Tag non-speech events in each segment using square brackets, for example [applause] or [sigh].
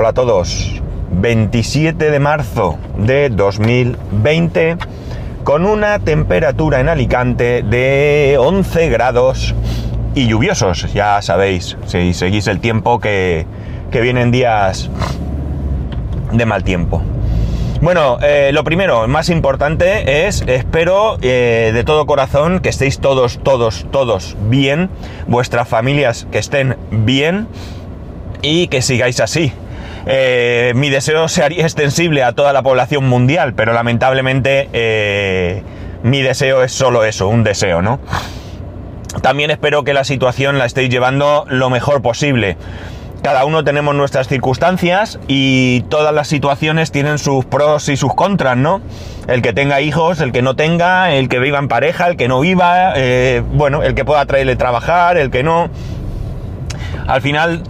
Hola a todos. 27 de marzo de 2020 con una temperatura en Alicante de 11 grados y lluviosos, ya sabéis, si seguís el tiempo que, que vienen días de mal tiempo. Bueno, eh, lo primero, más importante es, espero eh, de todo corazón que estéis todos, todos, todos bien, vuestras familias que estén bien y que sigáis así. Eh, mi deseo se haría extensible a toda la población mundial, pero lamentablemente mi deseo es solo eso, un deseo, ¿no? También espero que la situación la estéis llevando lo mejor posible cada uno tenemos nuestras circunstancias y todas las situaciones tienen sus pros y sus contras, ¿no? El que tenga hijos, el que no tenga, el que viva en pareja, el que no viva, eh, bueno, el que pueda traerle trabajar, el que no. Al final,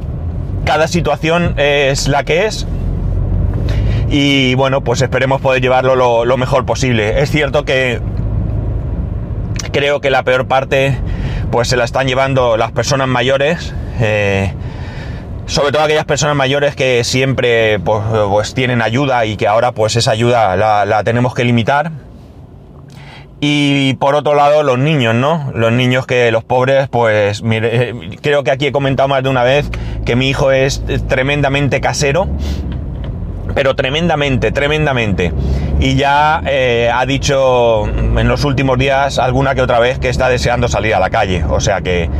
cada situación es la que es. Y bueno, pues esperemos poder llevarlo lo, mejor posible. Es cierto que creo que la peor parte pues se la están llevando las personas mayores. Eh, sobre todo aquellas personas mayores que siempre pues, pues, tienen ayuda y que ahora pues esa ayuda la, tenemos que limitar. Y por otro lado, los niños, ¿no? Los niños que los pobres, pues mire, creo que aquí he comentado más de una vez que mi hijo es tremendamente casero, pero tremendamente, tremendamente. Y ya eh, ha dicho en los últimos días alguna que otra vez que está deseando salir a la calle. O sea que,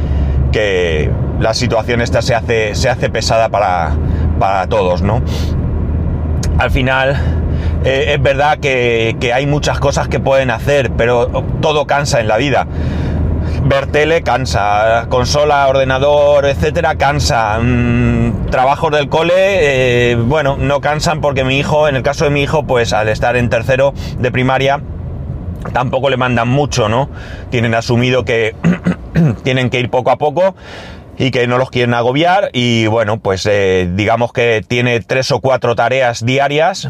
que la situación esta se hace, se hace pesada para, todos, ¿no? Al final, eh, es verdad que, hay muchas cosas que pueden hacer, pero todo cansa en la vida. Ver tele cansa, consola, ordenador, etcétera, cansa. Mm, trabajos del cole, eh, bueno, no cansan porque mi hijo, en el caso de mi hijo, pues al estar en tercero de primaria, tampoco le mandan mucho, ¿no? Tienen asumido que [clears throat] tienen que ir poco a poco y que no los quieren agobiar y bueno, pues eh, digamos que tiene tres o cuatro tareas diarias,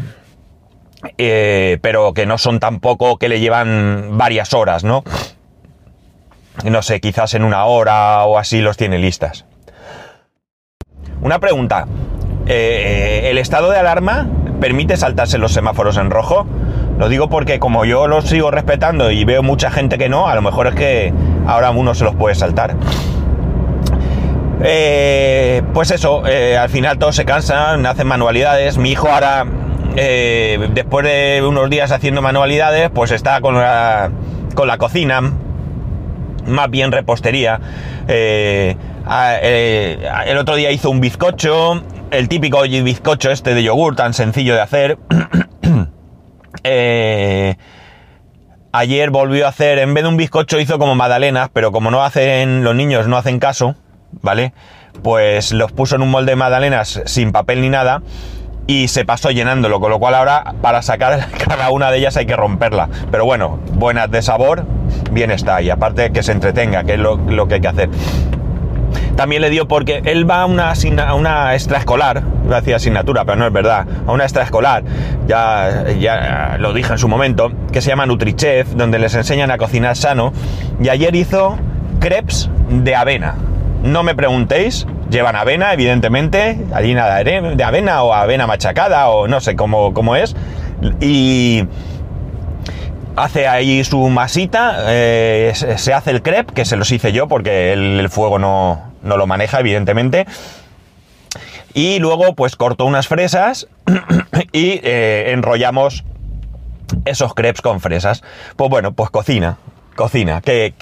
eh, pero que no son tampoco que le llevan varias horas, ¿no? No sé, quizás en una hora o así los tiene listas. Una pregunta. Eh, ¿El estado de alarma permite saltarse los semáforos en rojo? Lo digo porque como yo los sigo respetando y veo mucha gente que no, a lo mejor es que ahora uno se los puede saltar. Eh, pues eso, eh, al final todos se cansan, hacen manualidades. Mi hijo ahora, eh, después de unos días haciendo manualidades, pues está con la, con la cocina, más bien repostería. el otro día hizo un bizcocho, el típico bizcocho este de yogur tan sencillo de hacer. [coughs] ayer volvió a hacer, en vez de un bizcocho hizo como magdalenas, pero como no hacen, los niños no hacen caso, ¿vale? Pues los puso en un molde de magdalenas sin papel ni nada y se pasó llenándolo, con lo cual ahora para sacar [laughs] cada una de ellas hay que romperla. Pero bueno, buenas de sabor, bien está. Y aparte que se entretenga, que es lo, que hay que hacer. También le dio porque él va a una, una extraescolar, iba a decir asignatura, pero no es verdad, a una extraescolar, ya, ya lo dije en su momento, que se llama NutriChef, donde les enseñan a cocinar sano. Y ayer hizo crepes de avena. No me preguntéis, llevan avena, evidentemente, harina de avena o avena machacada o no sé cómo, cómo es. Y hace ahí su masita, eh, se hace el crepe, que se los hice yo porque el, fuego no, lo maneja, evidentemente. Y luego pues corto unas fresas [clears throat] y eh, enrollamos esos crepes con fresas. Pues bueno, pues cocina, cocina. Que,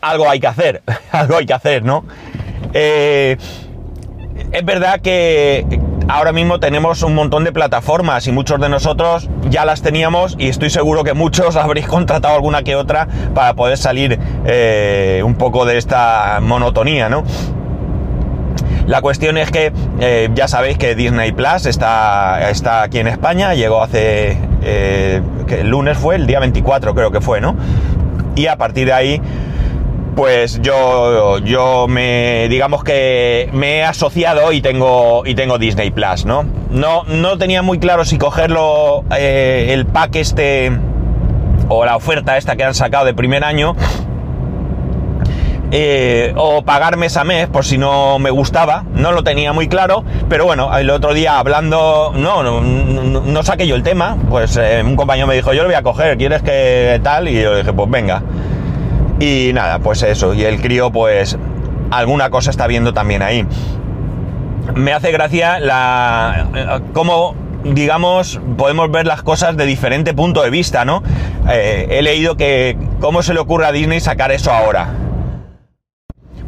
algo hay que hacer, [laughs] algo hay que hacer, ¿no? Eh, es verdad que ahora mismo tenemos un montón de plataformas y muchos de nosotros ya las teníamos y estoy seguro que muchos [laughs] habréis contratado alguna que otra para poder salir eh, un poco de esta monotonía, ¿no? La cuestión es que eh, ya sabéis que Disney Plus está, está aquí en España, llegó hace... que el lunes fue, el día 24 creo que fue, ¿no? Y a partir de ahí pues yo, yo me, digamos que me he asociado y tengo, y tengo Disney Plus, ¿no? No, no tenía muy claro si cogerlo, eh, el pack este, o la oferta esta que han sacado de primer año, eh, o pagar mes a mes por si no me gustaba, no lo tenía muy claro, pero bueno, el otro día hablando, no, no, no, saqué yo el tema, pues eh, un compañero me dijo, yo lo voy a coger, ¿quieres que tal? Y yo dije, pues venga. Y nada, pues eso, y el crío pues alguna cosa está viendo también ahí. Me hace gracia la... Eh, cómo digamos, podemos ver las cosas de diferente punto de vista, ¿no? he leído que cómo se le ocurre a Disney sacar eso ahora.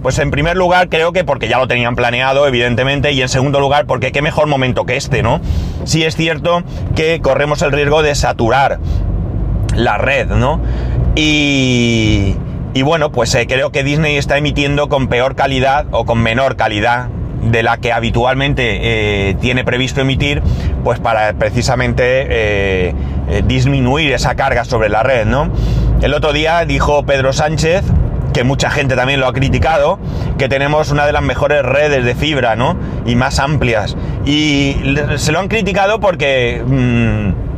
Pues en primer lugar creo que porque ya lo tenían planeado, evidentemente, y en segundo lugar porque qué mejor momento que este, ¿no? Sí es cierto que corremos el riesgo de saturar la red, ¿no? Y, y bueno, pues eh, creo que Disney está emitiendo con peor calidad o con menor calidad de la que habitualmente eh, tiene previsto emitir, pues para precisamente eh, disminuir esa carga sobre la red, ¿no? El otro día dijo Pedro Sánchez que mucha gente también lo ha criticado, que tenemos una de las mejores redes de fibra, ¿no? Y más amplias. Y se lo han criticado porque... Mm,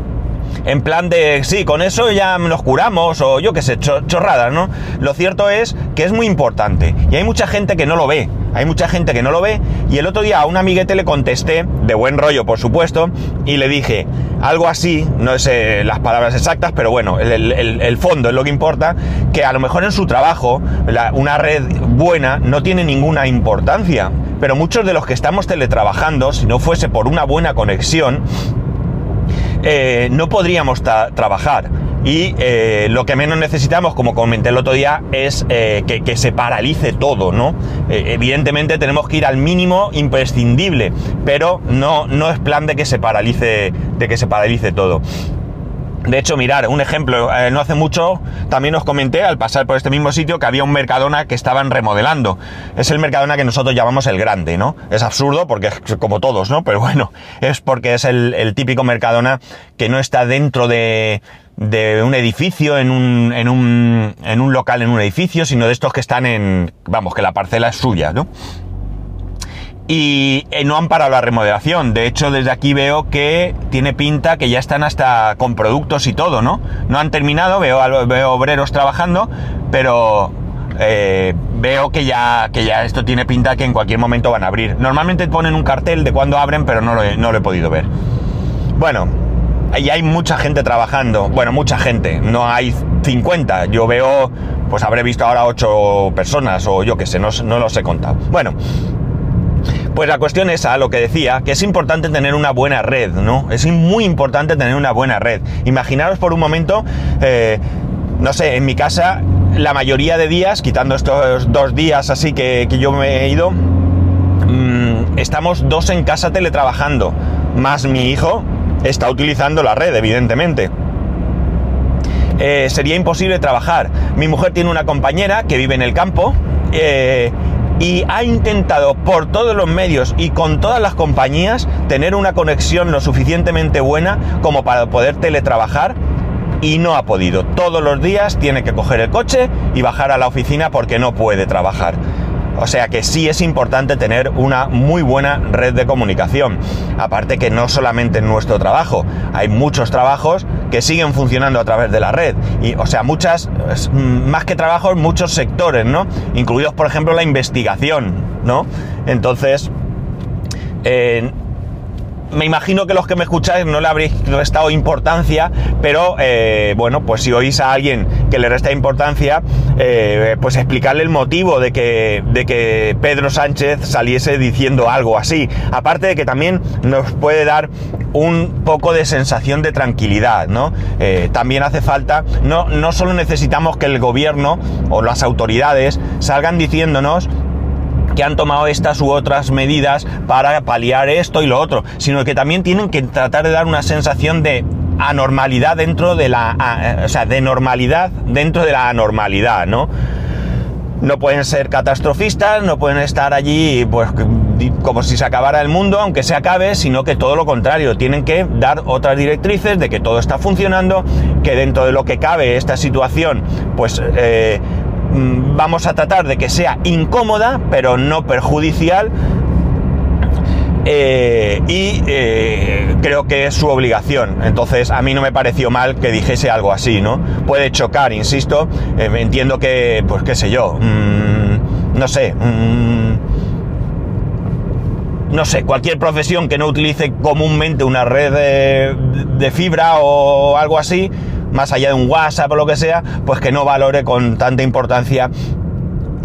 en plan de, sí, con eso ya nos curamos o yo qué sé, chorradas, ¿no? Lo cierto es que es muy importante y hay mucha gente que no lo ve. Hay mucha gente que no lo ve y el otro día a un amiguete le contesté, de buen rollo por supuesto, y le dije algo así, no sé las palabras exactas, pero bueno, el, fondo es lo que importa, que a lo mejor en su trabajo una red buena no tiene ninguna importancia, pero muchos de los que estamos teletrabajando, si no fuese por una buena conexión, eh, no podríamos trabajar. Y eh, lo que menos necesitamos, como comenté el otro día, es eh, que, se paralice todo, ¿no? evidentemente tenemos que ir al mínimo imprescindible, pero no, no es plan de que se paralice, de que se paralice todo. De hecho, mirar, un ejemplo, eh, no hace mucho también os comenté al pasar por este mismo sitio que había un Mercadona que estaban remodelando. Es el Mercadona que nosotros llamamos el grande, ¿no? Es absurdo porque es como todos, ¿no? Pero bueno, [laughs] es porque es el, típico Mercadona que no está dentro de, de un edificio, en un, en, un, en un local, en un edificio, sino de estos que están en, vamos, que la parcela es suya, ¿no? Y eh, no han parado la remodelación. De hecho, desde aquí veo que tiene pinta que ya están hasta con productos y todo, ¿no? No han terminado, veo, veo obreros trabajando, pero eh, veo que ya, que ya esto tiene pinta que en cualquier momento van a abrir. Normalmente ponen un cartel de cuándo abren, pero no lo, he, no lo he podido ver. Bueno, y hay mucha gente trabajando. Bueno, mucha gente. No hay 50. Yo veo, pues habré visto ahora 8 personas o yo qué sé, no, no los he contado. Bueno, pues la cuestión es a lo que decía, que es importante tener una buena red, ¿no? Es muy importante tener una buena red. Imaginaros por un momento, eh, no sé, en mi casa, la mayoría de días, quitando estos dos días así que, yo me he ido, mm, estamos dos en casa teletrabajando, más mi hijo está utilizando la red, evidentemente. Eh, sería imposible trabajar. Mi mujer tiene una compañera que vive en el campo eh, y ha intentado por todos los medios y con todas las compañías tener una conexión lo suficientemente buena como para poder teletrabajar y no ha podido. Todos los días tiene que coger el coche y bajar a la oficina porque no puede trabajar. O sea que sí es importante tener una muy buena red de comunicación. Aparte que no solamente en nuestro trabajo, hay muchos trabajos que siguen funcionando a través de la red. Y, o sea, muchas, más que trabajos, muchos sectores, ¿no? Incluidos, por ejemplo, la investigación, ¿no? Entonces, eh, me imagino que los que me escucháis no le habréis restado importancia, pero eh, bueno, pues si oís a alguien que le resta importancia, eh, pues explicarle el motivo de que, de que Pedro Sánchez saliese diciendo algo así. Aparte de que también nos puede dar un poco de sensación de tranquilidad, ¿no? Eh, también hace falta, no, no solo necesitamos que el gobierno o las autoridades salgan diciéndonos que han tomado estas u otras medidas para paliar esto y lo otro, sino que también tienen que tratar de dar una sensación de anormalidad dentro de la, o sea, de normalidad dentro de la anormalidad, ¿no? No pueden ser catastrofistas, no pueden estar allí, pues, como si se acabara el mundo, aunque se acabe, sino que todo lo contrario, tienen que dar otras directrices de que todo está funcionando, que dentro de lo que cabe esta situación, pues eh, vamos a tratar de que sea incómoda, pero no perjudicial. Eh, y eh, creo que es su obligación. Entonces a mí no me pareció mal que dijese algo así, ¿no? Puede chocar, insisto. Eh, entiendo que, pues qué sé yo. Mm, no sé, mm, no sé, cualquier profesión que no utilice comúnmente una red de fibra o algo así, más allá de un WhatsApp o lo que sea, pues que no valore con tanta importancia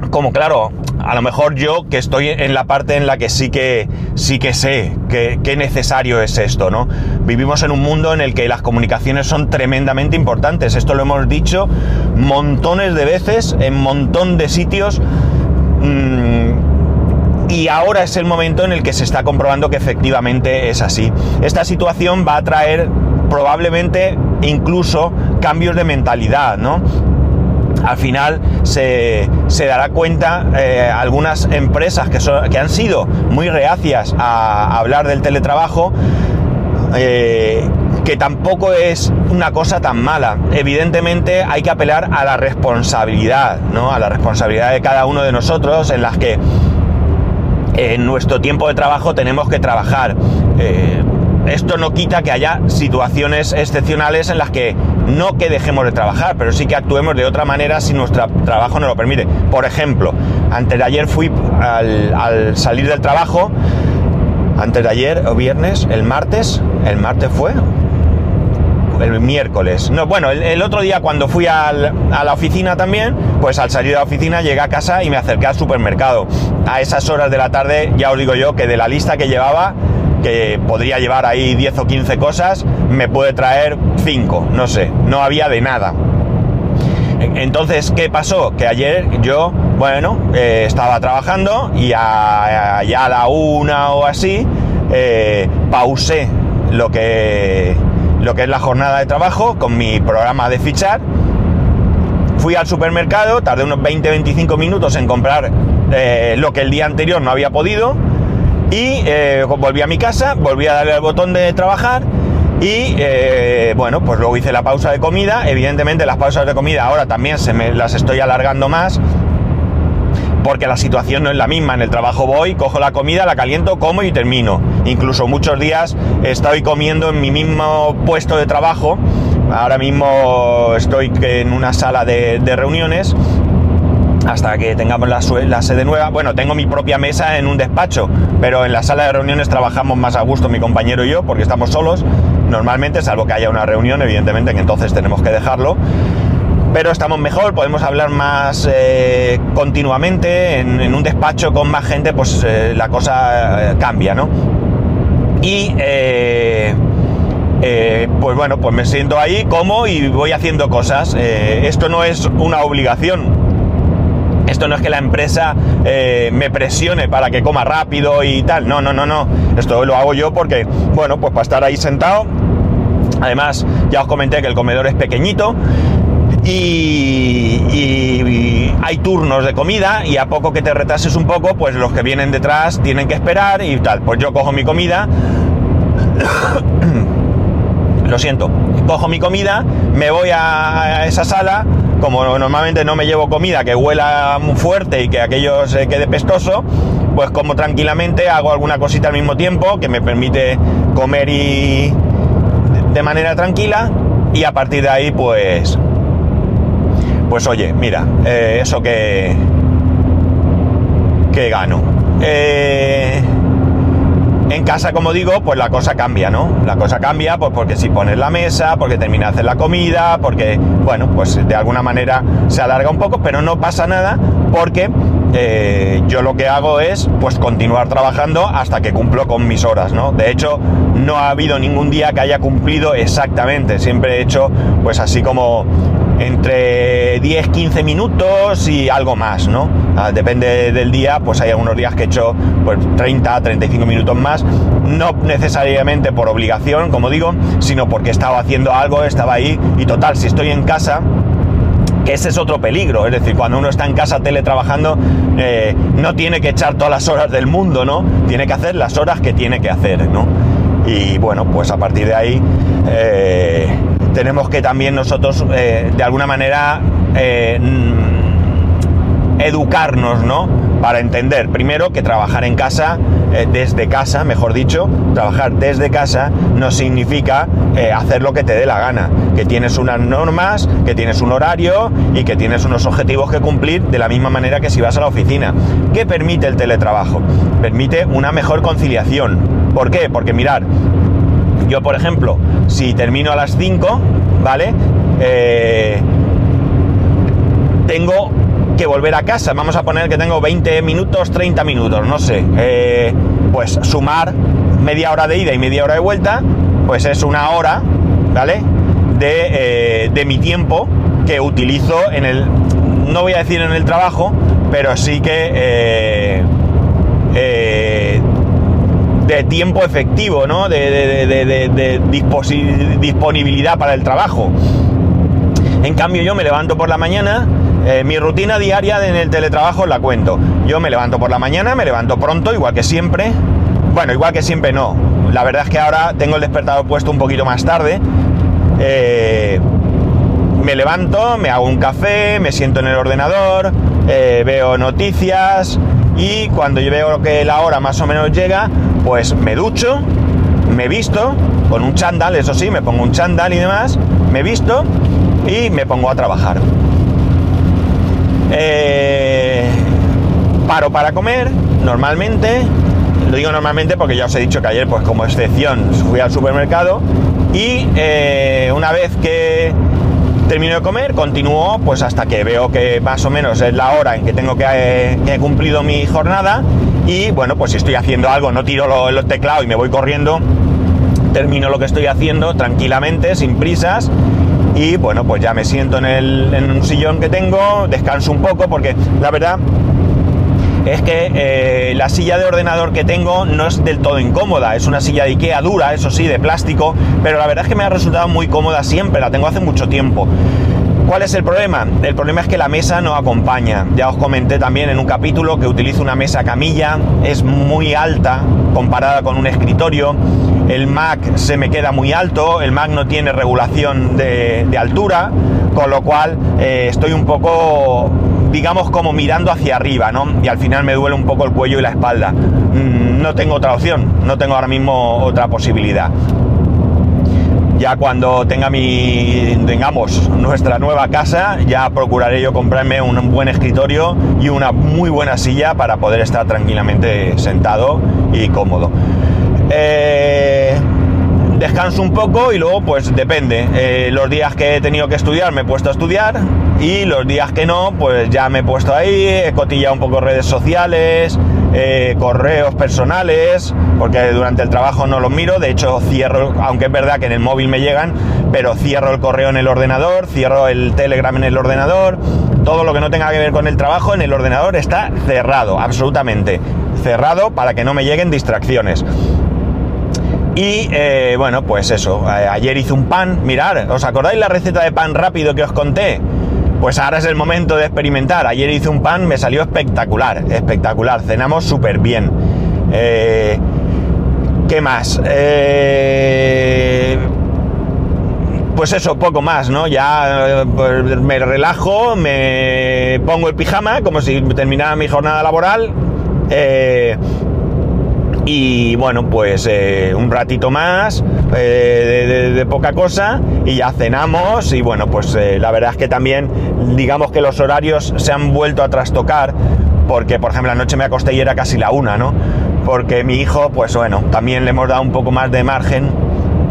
como claro, a lo mejor yo que estoy en la parte en la que sí que sí que sé que, necesario es esto, ¿no? Vivimos en un mundo en el que las comunicaciones son tremendamente importantes. Esto lo hemos dicho montones de veces, en montón de sitios. Mm, y ahora es el momento en el que se está comprobando que efectivamente es así. Esta situación va a traer probablemente incluso cambios de mentalidad, ¿no? al final se, dará cuenta eh, algunas empresas que, que, han sido muy reacias a, hablar del teletrabajo, eh, que tampoco es una cosa tan mala. Evidentemente hay que apelar a la responsabilidad, ¿no? A la responsabilidad de cada uno de nosotros en las que en nuestro tiempo de trabajo tenemos que trabajar. Eh, esto no quita que haya situaciones excepcionales en las que no que dejemos de trabajar, pero sí que actuemos de otra manera si nuestro trabajo nos lo permite. Por ejemplo, antes de ayer fui al, salir del trabajo, antes de ayer o viernes, el martes, el martes fue, el miércoles. No, bueno, el, otro día cuando fui a la oficina también, pues al salir de la oficina llegué a casa y me acerqué al supermercado. A esas horas de la tarde, ya os digo yo que de la lista que llevaba, que podría llevar ahí 10 o 15 cosas, me puede traer 5, no sé, no había de nada. Entonces, ¿qué pasó? Que ayer yo, bueno, eh, estaba trabajando y a, ya la una o así, eh, pausé lo que, lo que es la jornada de trabajo con mi programa de fichar. Fui al supermercado, tardé unos 20-25 minutos en comprar eh, lo que el día anterior no había podido y eh, volví a mi casa, volví a darle al botón de trabajar y eh, bueno, pues luego hice la pausa de comida. Evidentemente las pausas de comida ahora también se me las estoy alargando más porque la situación no es la misma. En el trabajo voy, cojo la comida, la caliento, como y termino. Incluso muchos días estoy comiendo en mi mismo puesto de trabajo. Ahora mismo estoy en una sala de reuniones hasta que tengamos la, sede nueva. Bueno, tengo mi propia mesa en un despacho, pero en la sala de reuniones trabajamos más a gusto mi compañero y yo, porque estamos solos, normalmente, salvo que haya una reunión, evidentemente, que entonces tenemos que dejarlo. Pero estamos mejor, podemos hablar más eh, continuamente, en, un despacho con más gente, pues eh, la cosa eh, cambia, ¿no? Y... pues bueno, pues me siento ahí como y voy haciendo cosas. esto no es una obligación, esto no es que la empresa eh, me presione para que coma rápido y tal. No, no, no, no. Esto lo hago yo porque, bueno, pues para estar ahí sentado. Además, ya os comenté que el comedor es pequeñito. Y, y, hay turnos de comida y a poco que te retrases un poco, pues los que vienen detrás tienen que esperar y tal. Pues yo cojo mi comida, [coughs] lo siento, cojo mi comida, me voy a esa sala, como normalmente no me llevo comida que huela muy fuerte y que aquello se quede pestoso, pues como tranquilamente, hago alguna cosita al mismo tiempo que me permite comer y de manera tranquila y a partir de ahí pues pues oye, mira, eh, eso que que gano. Eh, en casa, como digo, pues la cosa cambia, ¿no? La cosa cambia pues porque si pones la mesa, porque termina de hacer la comida, porque, bueno, pues de alguna manera se alarga un poco, pero no pasa nada porque eh, yo lo que hago es pues continuar trabajando hasta que cumplo con mis horas, ¿no? De hecho, no ha habido ningún día que haya cumplido exactamente, siempre he hecho pues así como entre 10, 15 minutos y algo más, ¿no? Ah, depende del día, pues hay algunos días que he hecho pues 30, 35 minutos más, no necesariamente por obligación, como digo, sino porque estaba haciendo algo, estaba ahí y total, si estoy en casa, que ese es otro peligro, es decir, cuando uno está en casa teletrabajando, eh, no tiene que echar todas las horas del mundo, ¿no? Tiene que hacer las horas que tiene que hacer, ¿no? Y bueno, pues a partir de ahí... Eh, tenemos que también nosotros, eh, de alguna manera, eh, educarnos, ¿no? para entender primero que trabajar en casa, eh, desde casa, mejor dicho, trabajar desde casa no significa hacer lo que te dé la gana, que tienes unas normas, que tienes un horario y que tienes unos objetivos que cumplir de la misma manera que si vas a la oficina. ¿Qué permite el teletrabajo? Permite una mejor conciliación. ¿Por qué? Porque mirar, yo por ejemplo, si termino a las 5, ¿vale? Eh, tengo que volver a casa. Vamos a poner que tengo 20 minutos, 30 minutos, no sé. Eh, pues sumar media hora de ida y media hora de vuelta, pues es una hora, ¿vale? De, eh, de mi tiempo que utilizo en el, no voy a decir en el trabajo, pero sí que de tiempo efectivo, ¿no? De, de disponibilidad para el trabajo. En cambio yo me levanto por la mañana, eh, mi rutina diaria en el teletrabajo la cuento. Yo me levanto por la mañana, me levanto pronto, igual que siempre. Bueno, igual que siempre no. La verdad es que ahora tengo el despertador puesto un poquito más tarde. Eh, me levanto, me hago un café, me siento en el ordenador, eh, veo noticias y cuando yo veo que la hora más o menos llega, pues me ducho, me visto con un chándal, eso sí, me pongo un chándal y demás, me visto y me pongo a trabajar. Eh, paro para comer, normalmente, lo digo normalmente porque ya os he dicho que ayer, pues como excepción, fui al supermercado y eh, una vez que termino de comer, continúo pues hasta que veo que más o menos es la hora en que tengo que, eh, he cumplido mi jornada y bueno, pues si estoy haciendo algo, no tiro los teclados y me voy corriendo, termino lo que estoy haciendo tranquilamente, sin prisas y bueno, pues ya me siento en, un sillón que tengo, descanso un poco porque la verdad es que eh, la silla de ordenador que tengo no es del todo incómoda, es una silla de Ikea dura, eso sí, de plástico, pero la verdad es que me ha resultado muy cómoda siempre, la tengo hace mucho tiempo. ¿Cuál es el problema? El problema es que la mesa no acompaña. Ya os comenté también en un capítulo que utilizo una mesa camilla, es muy alta comparada con un escritorio el Mac se me queda muy alto, el Mac no tiene regulación de, altura, con lo cual eh, estoy un poco, digamos, como mirando hacia arriba, ¿no? Y al final me duele un poco el cuello y la espalda. Mm, no tengo otra opción, no tengo ahora mismo otra posibilidad. Ya cuando tenga mi, tengamos nuestra nueva casa, ya procuraré yo comprarme un buen escritorio y una muy buena silla para poder estar tranquilamente sentado y cómodo. Eh, descanso un poco y luego pues depende. Eh, los días que he tenido que estudiar me he puesto a estudiar y los días que no pues ya me he puesto ahí, he cotillado un poco redes sociales, eh, correos personales, porque durante el trabajo no los miro, de hecho cierro, aunque es verdad que en el móvil me llegan, pero cierro el correo en el ordenador, cierro el telegram en el ordenador, todo lo que no tenga que ver con el trabajo en el ordenador está cerrado, absolutamente cerrado para que no me lleguen distracciones. Y eh, bueno, pues eso, eh, ayer hice un pan, mirar, ¿os acordáis la receta de pan rápido que os conté? Pues ahora es el momento de experimentar. Ayer hice un pan, me salió espectacular, espectacular, cenamos súper bien. Eh, ¿Qué más? pues eso, poco más, ¿no? Ya me relajo, me pongo el pijama como si terminara mi jornada laboral. Y bueno, pues eh, un ratito más eh, de, poca cosa y ya cenamos y bueno, pues eh, la verdad es que también digamos que los horarios se han vuelto a trastocar porque por ejemplo anoche me acosté y era casi la una, ¿no? Porque mi hijo, pues bueno, también le hemos dado un poco más de margen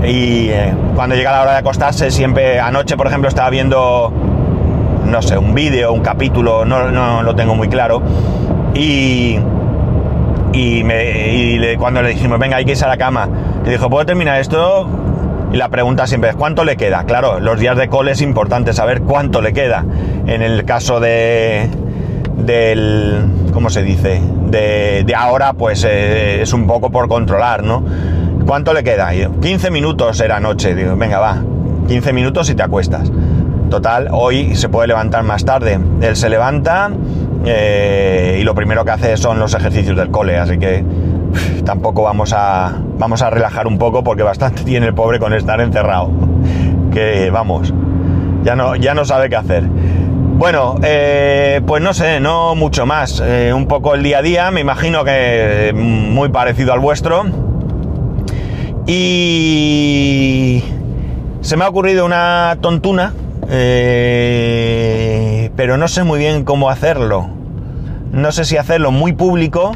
y cuando llega la hora de acostarse siempre, anoche por ejemplo estaba viendo, no sé, un vídeo, un capítulo, no, no lo tengo muy claro y y, cuando le dijimos, venga, hay que irse a la cama, le dijo, ¿puedo terminar esto? Y la pregunta siempre es, ¿cuánto le queda? Claro, los días de cole es importante saber cuánto le queda. En el caso de, del, ¿cómo se dice? De, ahora, pues eh, es un poco por controlar, ¿no? ¿Cuánto le queda? 15 minutos era noche. Digo, venga, va, 15 minutos y te acuestas. Total, hoy se puede levantar más tarde. Él se levanta, eh, y lo primero que hace son los ejercicios del cole, así que [laughs] tampoco vamos a, vamos a relajar un poco porque bastante [laughs] tiene el pobre con estar encerrado. [laughs] Que vamos, ya no, ya no sabe qué hacer. Bueno, eh, pues no sé, no mucho más. Eh, un poco el día a día, me imagino que muy parecido al vuestro. Y se me ha ocurrido una tontuna, pero no sé muy bien cómo hacerlo. No sé si hacerlo muy público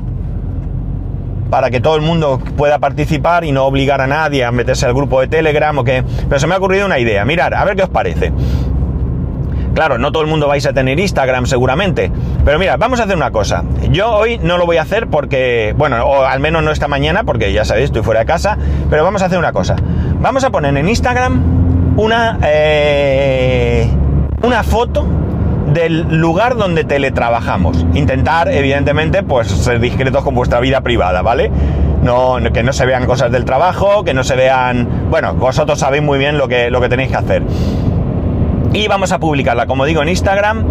para que todo el mundo pueda participar y no obligar a nadie a meterse al grupo de Telegram o qué. Pero se me ha ocurrido una idea. Mirar, a ver qué os parece. Claro, no todo el mundo vais a tener Instagram seguramente. Pero mira, vamos a hacer una cosa. Yo hoy no lo voy a hacer porque, bueno, o al menos no esta mañana porque ya sabéis, estoy fuera de casa. Pero vamos a hacer una cosa. Vamos a poner en Instagram una, eh, una foto del lugar donde teletrabajamos. Intentar, evidentemente, pues ser discretos con vuestra vida privada, ¿vale? No, que no se vean cosas del trabajo, que no se vean... Bueno, vosotros sabéis muy bien lo que, lo que tenéis que hacer y vamos a publicarla, como digo, en Instagram.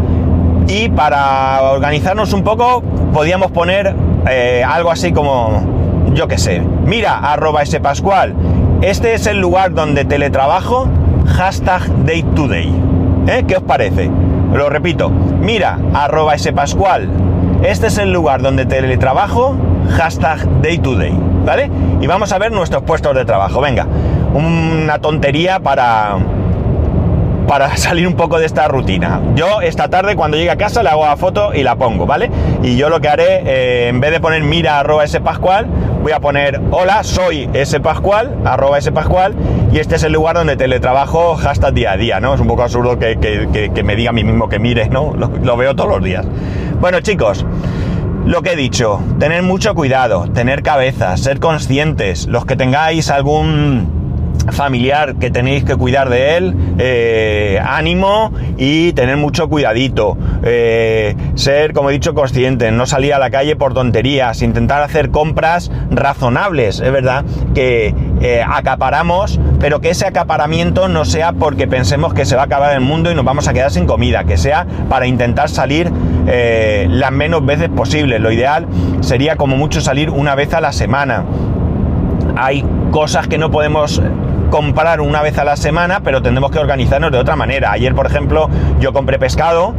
Y para organizarnos un poco, podíamos poner eh, algo así como, yo qué sé, mira, arroba ese Pascual. Este es el lugar donde teletrabajo, hashtag day. ¿Eh? ¿Qué os parece? Lo repito, mira, arroba ese Pascual. Este es el lugar donde teletrabajo, hashtag day to day. ¿Vale? Y vamos a ver nuestros puestos de trabajo. Venga, una tontería para, para [laughs] salir un poco de esta rutina. Yo esta tarde cuando llegue a casa le hago la foto y la pongo, ¿vale? Y yo lo que haré, eh, en vez de poner mira arroba ese pascual, voy a poner hola, soy ese pascual, arroba ese pascual, y este es el lugar donde teletrabajo hashtag día a día, ¿no? Es un poco absurdo que, me diga a mí mismo que mire, ¿no? lo veo todos los días. Bueno chicos, lo que he dicho, tener mucho cuidado, tener cabeza, ser conscientes, los que tengáis algún familiar que tenéis que cuidar de él, eh, ánimo y tener mucho cuidadito. Eh, ser, como he dicho, consciente, no salir a la calle por tonterías, intentar hacer compras razonables. Es verdad que eh, acaparamos, pero que ese acaparamiento no sea porque pensemos que se va a acabar el mundo y nos vamos a quedar sin comida, que sea para intentar salir las menos veces posibles. Lo ideal sería como mucho salir una vez a la semana. Hay cosas que no podemos comprar una vez a la semana, pero tendremos que organizarnos de otra manera. Ayer, por ejemplo, yo compré pescado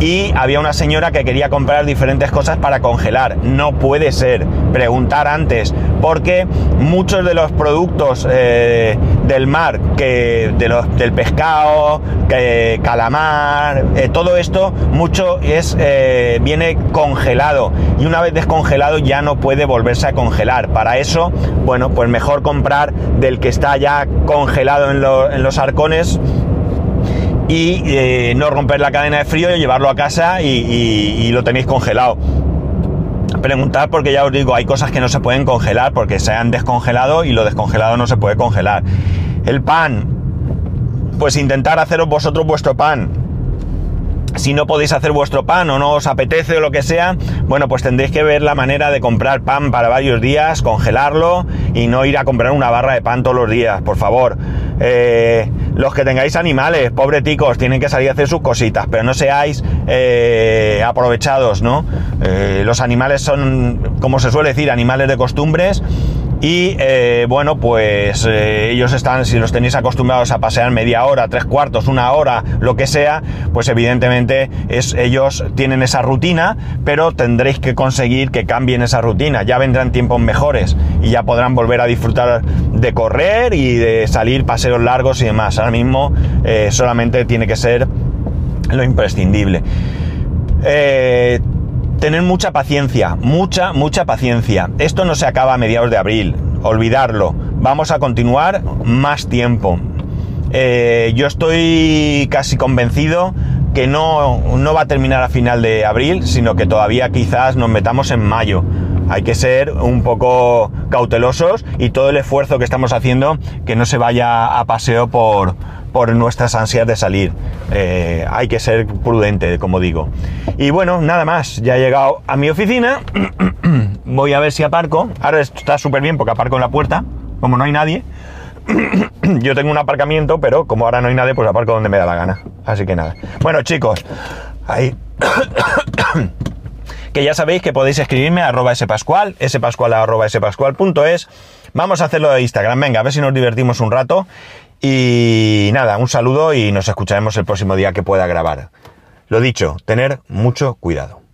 y había una señora que quería comprar diferentes cosas para congelar. No puede ser. Preguntar antes, porque muchos de los productos eh, del mar, que de los, del pescado, que, calamar, eh, todo esto, mucho es eh, viene congelado y una vez descongelado ya no puede volverse a congelar. Para eso, bueno, pues mejor comprar del que está ya congelado en, en los arcones y eh, no romper la cadena de frío y llevarlo a casa y, lo tenéis congelado. Preguntad porque ya os digo, hay cosas que no se pueden congelar porque se han descongelado y lo descongelado no se puede congelar. El pan, pues intentar haceros vosotros vuestro pan. Si no podéis hacer vuestro pan o no os apetece o lo que sea, bueno, pues tendréis que ver la manera de comprar pan para varios días, congelarlo y no ir a comprar una barra de pan todos los días, por favor. Eh, los que tengáis animales, pobreticos, tienen que salir a hacer sus cositas, pero no seáis eh, aprovechados, ¿no? Eh, los animales son, como se suele decir, animales de costumbres y eh, bueno, pues eh, ellos están, si los tenéis acostumbrados a pasear media hora, tres cuartos, una hora, lo que sea, pues evidentemente es, ellos tienen esa rutina, pero tendréis que conseguir que cambien esa rutina. Ya vendrán tiempos mejores y ya podrán volver a disfrutar de correr y de salir paseos largos y demás. Ahora mismo eh, solamente tiene que ser lo imprescindible tener mucha paciencia, mucha, mucha paciencia. Esto no se acaba a mediados de abril, olvidarlo. Vamos a continuar más tiempo. Eh, yo estoy casi convencido que no, no va a terminar a final de abril, sino que todavía quizás nos metamos en mayo. Hay que ser un poco cautelosos y todo el esfuerzo que estamos haciendo que no se vaya a paseo por, por nuestras ansias de salir. Eh, hay que ser prudente, como digo. Y bueno, nada más. Ya he llegado a mi oficina. [clears throat] Voy a ver si aparco. Ahora está súper bien porque aparco en la puerta. Como no hay nadie. [clears throat] Yo tengo un aparcamiento, pero como ahora no hay nadie, pues aparco donde me da la gana. Así que nada. Bueno, chicos, ahí. [clears throat] que ya sabéis que podéis escribirme a arroba spascual, spascual arroba spascual.es. Vamos a hacerlo de Instagram. Venga, a ver si nos divertimos un rato. Y nada, un saludo y nos escucharemos el próximo día que pueda grabar. Lo dicho, tener mucho cuidado.